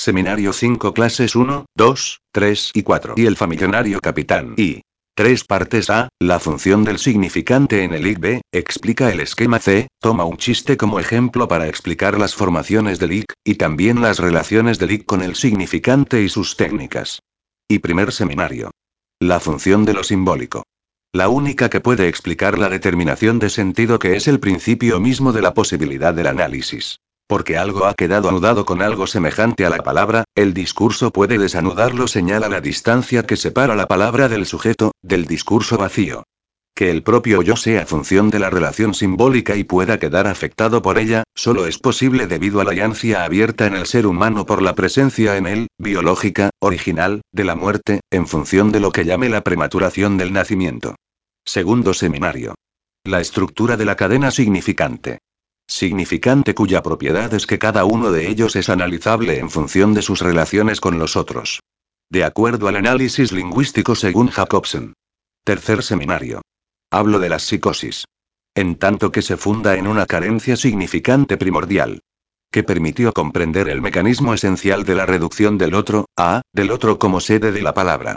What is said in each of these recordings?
Seminario 5 clases 1, 2, 3 y 4. Y el familionario capitán. Y. Tres partes A. La función del significante en el IC B. Explica el esquema C. Toma un chiste como ejemplo para explicar las formaciones del IC, y también las relaciones del IC con el significante y sus técnicas. Y primer seminario. La función de lo simbólico. La única que puede explicar la determinación de sentido que es el principio mismo de la posibilidad del análisis. Porque algo ha quedado anudado con algo semejante a la palabra, el discurso puede desanudarlo señala la distancia que separa la palabra del sujeto, del discurso vacío. Que el propio yo sea función de la relación simbólica y pueda quedar afectado por ella, solo es posible debido a la llancia abierta en el ser humano por la presencia en él, biológica, original, de la muerte, en función de lo que llame la prematuración del nacimiento. Segundo seminario. La estructura de la cadena significante significante cuya propiedad es que cada uno de ellos es analizable en función de sus relaciones con los otros. De acuerdo al análisis lingüístico según Jacobsen. Tercer seminario. Hablo de la psicosis. En tanto que se funda en una carencia significante primordial. Que permitió comprender el mecanismo esencial de la reducción del otro, a, del otro como sede de la palabra.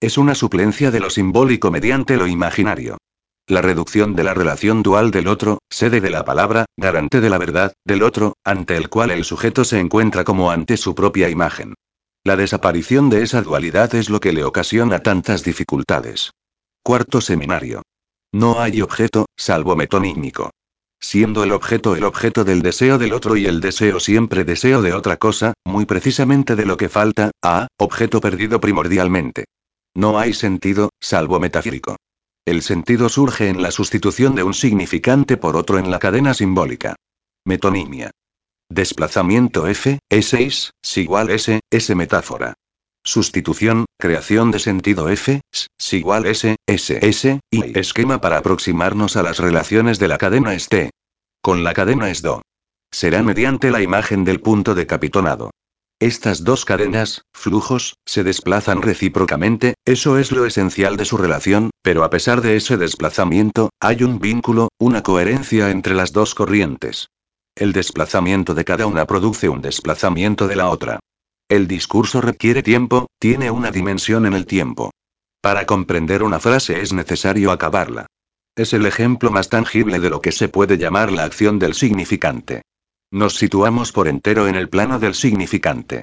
Es una suplencia de lo simbólico mediante lo imaginario. La reducción de la relación dual del otro, sede de la palabra, garante de la verdad, del otro, ante el cual el sujeto se encuentra como ante su propia imagen. La desaparición de esa dualidad es lo que le ocasiona tantas dificultades. Cuarto seminario. No hay objeto, salvo metonímico. Siendo el objeto el objeto del deseo del otro y el deseo siempre deseo de otra cosa, muy precisamente de lo que falta, a, objeto perdido primordialmente. No hay sentido, salvo metafírico. El sentido surge en la sustitución de un significante por otro en la cadena simbólica. Metonimia. Desplazamiento F, S6, igual S, S metáfora. Sustitución, creación de sentido F, S, igual S, S, S, y esquema para aproximarnos a las relaciones de la cadena este. Con la cadena es do. Será mediante la imagen del punto de capitonado. Estas dos cadenas, flujos, se desplazan recíprocamente, eso es lo esencial de su relación, pero a pesar de ese desplazamiento, hay un vínculo, una coherencia entre las dos corrientes. El desplazamiento de cada una produce un desplazamiento de la otra. El discurso requiere tiempo, tiene una dimensión en el tiempo. Para comprender una frase es necesario acabarla. Es el ejemplo más tangible de lo que se puede llamar la acción del significante. Nos situamos por entero en el plano del significante.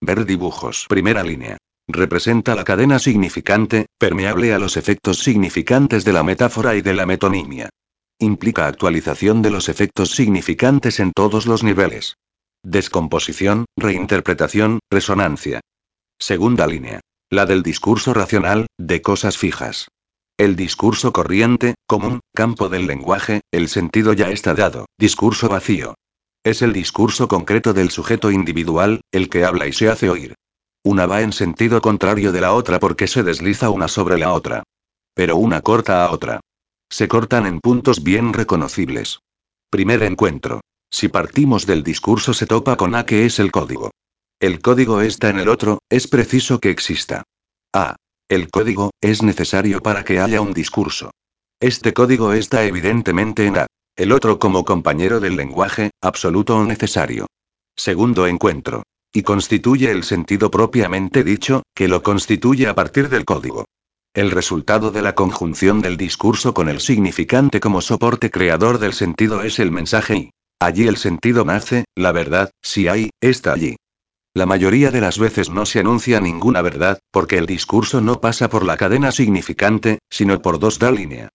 Ver dibujos. Primera línea. Representa la cadena significante, permeable a los efectos significantes de la metáfora y de la metonimia. Implica actualización de los efectos significantes en todos los niveles. Descomposición, reinterpretación, resonancia. Segunda línea. La del discurso racional, de cosas fijas. El discurso corriente, común, campo del lenguaje, el sentido ya está dado, discurso vacío. Es el discurso concreto del sujeto individual, el que habla y se hace oír. Una va en sentido contrario de la otra porque se desliza una sobre la otra. Pero una corta a otra. Se cortan en puntos bien reconocibles. Primer encuentro. Si partimos del discurso se topa con A que es el código. El código está en el otro, es preciso que exista. A. El código, es necesario para que haya un discurso. Este código está evidentemente en A. El otro como compañero del lenguaje, absoluto o necesario. Segundo encuentro. Y constituye el sentido propiamente dicho, que lo constituye a partir del código. El resultado de la conjunción del discurso con el significante como soporte creador del sentido es el mensaje y allí el sentido nace, la verdad, si hay, está allí. La mayoría de las veces no se anuncia ninguna verdad, porque el discurso no pasa por la cadena significante, sino por dos da línea.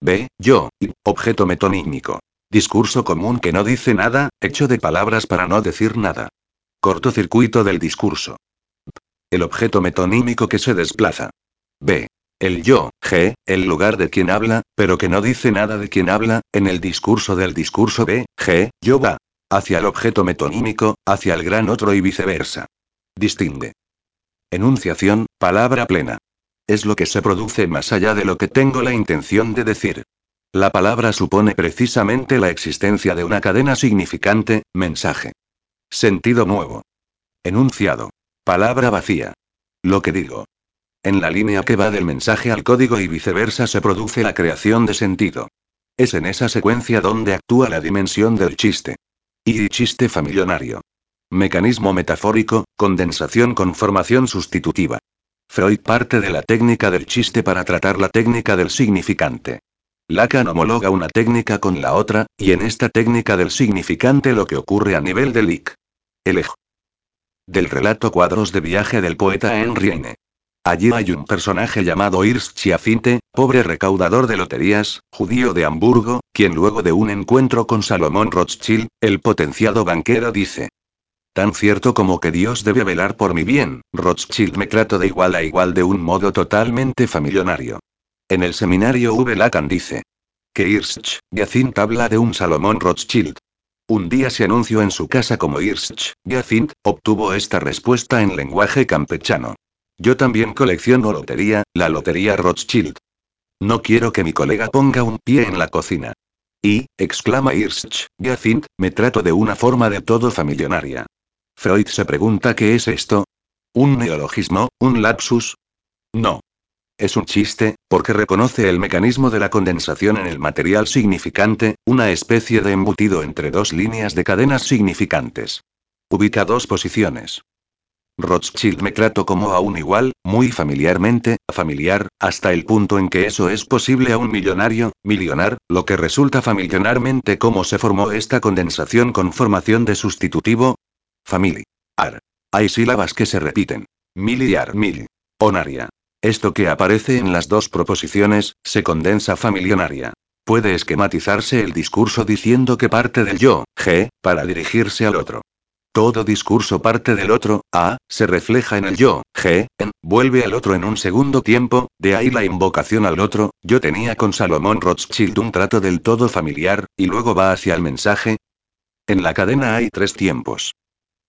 B. Yo. Objeto metonímico. Discurso común que no dice nada, hecho de palabras para no decir nada. Cortocircuito del discurso. El objeto metonímico que se desplaza. B. El yo, G, el lugar de quien habla, pero que no dice nada de quien habla, en el discurso del discurso B, G, yo va. Hacia el objeto metonímico, hacia el gran otro y viceversa. Distingue. Enunciación, palabra plena. Es lo que se produce más allá de lo que tengo la intención de decir. La palabra supone precisamente la existencia de una cadena significante, mensaje. Sentido nuevo. Enunciado. Palabra vacía. Lo que digo. En la línea que va del mensaje al código y viceversa se produce la creación de sentido. Es en esa secuencia donde actúa la dimensión del chiste. Y chiste familionario. Mecanismo metafórico, condensación con formación sustitutiva. Freud parte de la técnica del chiste para tratar la técnica del significante. Lacan homologa una técnica con la otra, y en esta técnica del significante lo que ocurre a nivel del IC. El eje. Del relato Cuadros de viaje del poeta Henry Heine. Allí hay un personaje llamado Irs Chiafinte, pobre recaudador de loterías, judío de Hamburgo, quien luego de un encuentro con Salomón Rothschild, el potenciado banquero dice. Tan cierto como que Dios debe velar por mi bien, Rothschild me trato de igual a igual de un modo totalmente familionario. En el seminario V. Lacan dice. Que Irsch, Jacint habla de un Salomón Rothschild. Un día se anunció en su casa como Irsch, Jacint, obtuvo esta respuesta en lenguaje campechano. Yo también colecciono lotería, la lotería Rothschild. No quiero que mi colega ponga un pie en la cocina. Y, exclama Irsch, Jacint, me trato de una forma de todo familionaria. Freud se pregunta qué es esto. ¿Un neologismo, un lapsus? No. Es un chiste, porque reconoce el mecanismo de la condensación en el material significante, una especie de embutido entre dos líneas de cadenas significantes. Ubica dos posiciones. Rothschild me trato como a un igual, muy familiarmente, familiar, hasta el punto en que eso es posible a un millonario, millonar, lo que resulta familiarmente cómo se formó esta condensación con formación de sustitutivo. Familiar. Hay sílabas que se repiten. Miliar mil. Onaria. Esto que aparece en las dos proposiciones, se condensa familionaria. Puede esquematizarse el discurso diciendo que parte del yo, G, para dirigirse al otro. Todo discurso parte del otro, A, se refleja en el yo, G, en, vuelve al otro en un segundo tiempo, de ahí la invocación al otro, yo tenía con Salomón Rothschild un trato del todo familiar, y luego va hacia el mensaje. En la cadena hay tres tiempos.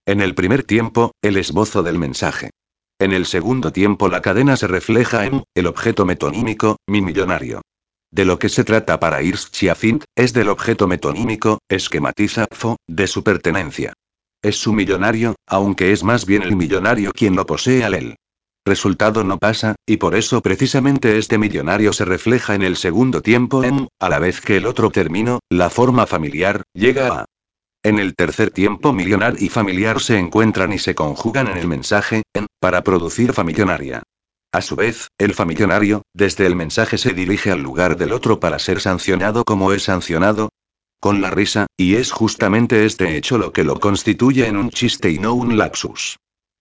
En el primer tiempo, el esbozo del mensaje. En el segundo tiempo la cadena se refleja en, el objeto metonímico, mi millonario. De lo que se trata para Irs Chiafint, es del objeto metonímico, esquematiza, fo, de su pertenencia. Es su millonario, aunque es más bien el millonario quien lo posee al él. Resultado no pasa, y por eso precisamente este millonario se refleja en el segundo tiempo en, a la vez que el otro término, la forma familiar, llega a. En el tercer tiempo millonar y familiar se encuentran y se conjugan en el mensaje, en, para producir familionaria. A su vez, el familionario, desde el mensaje se dirige al lugar del otro para ser sancionado como es sancionado, con la risa, y es justamente este hecho lo que lo constituye en un chiste y no un lapsus.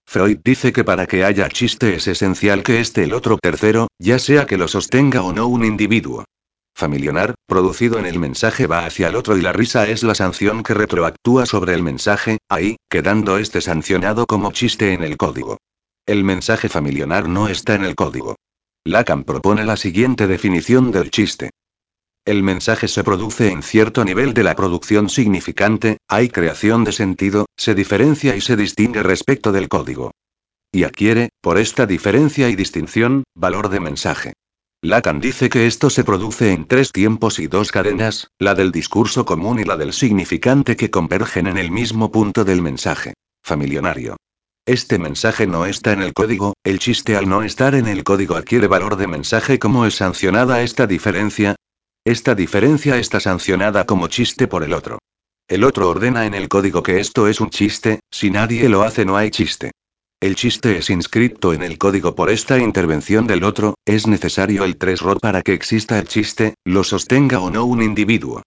Freud dice que para que haya chiste es esencial que esté el otro tercero, ya sea que lo sostenga o no un individuo. Familionar, producido en el mensaje va hacia el otro y la risa es la sanción que retroactúa sobre el mensaje, ahí, quedando este sancionado como chiste en el código. El mensaje familionar no está en el código. Lacan propone la siguiente definición del chiste. El mensaje se produce en cierto nivel de la producción significante, hay creación de sentido, se diferencia y se distingue respecto del código. Y adquiere, por esta diferencia y distinción, valor de mensaje. Lacan dice que esto se produce en tres tiempos y dos cadenas, la del discurso común y la del significante que convergen en el mismo punto del mensaje. Familionario. Este mensaje no está en el código, el chiste al no estar en el código adquiere valor de mensaje como es sancionada esta diferencia, esta diferencia está sancionada como chiste por el otro. El otro ordena en el código que esto es un chiste, si nadie lo hace no hay chiste. El chiste es inscrito en el código por esta intervención del otro, es necesario el 3 ROT para que exista el chiste, lo sostenga o no un individuo.